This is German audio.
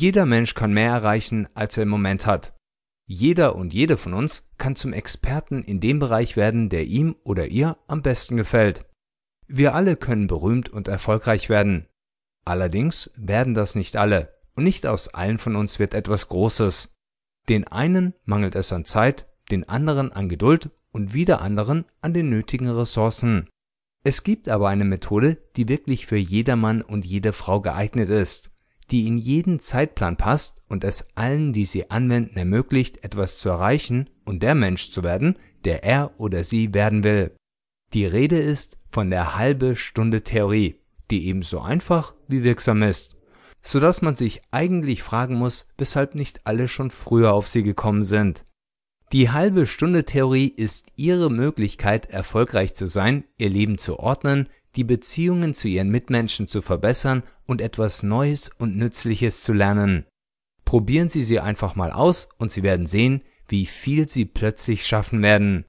Jeder Mensch kann mehr erreichen, als er im Moment hat. Jeder und jede von uns kann zum Experten in dem Bereich werden, der ihm oder ihr am besten gefällt. Wir alle können berühmt und erfolgreich werden. Allerdings werden das nicht alle, und nicht aus allen von uns wird etwas Großes. Den einen mangelt es an Zeit, den anderen an Geduld und wieder anderen an den nötigen Ressourcen. Es gibt aber eine Methode, die wirklich für jedermann und jede Frau geeignet ist, die in jeden Zeitplan passt und es allen, die sie anwenden, ermöglicht, etwas zu erreichen und der Mensch zu werden, der er oder sie werden will. Die Rede ist von der halbe Stunde Theorie, die ebenso einfach wie wirksam ist, so dass man sich eigentlich fragen muss, weshalb nicht alle schon früher auf sie gekommen sind. Die halbe Stunde Theorie ist ihre Möglichkeit, erfolgreich zu sein, ihr Leben zu ordnen, die Beziehungen zu ihren Mitmenschen zu verbessern und etwas Neues und Nützliches zu lernen. Probieren Sie sie einfach mal aus und Sie werden sehen, wie viel Sie plötzlich schaffen werden.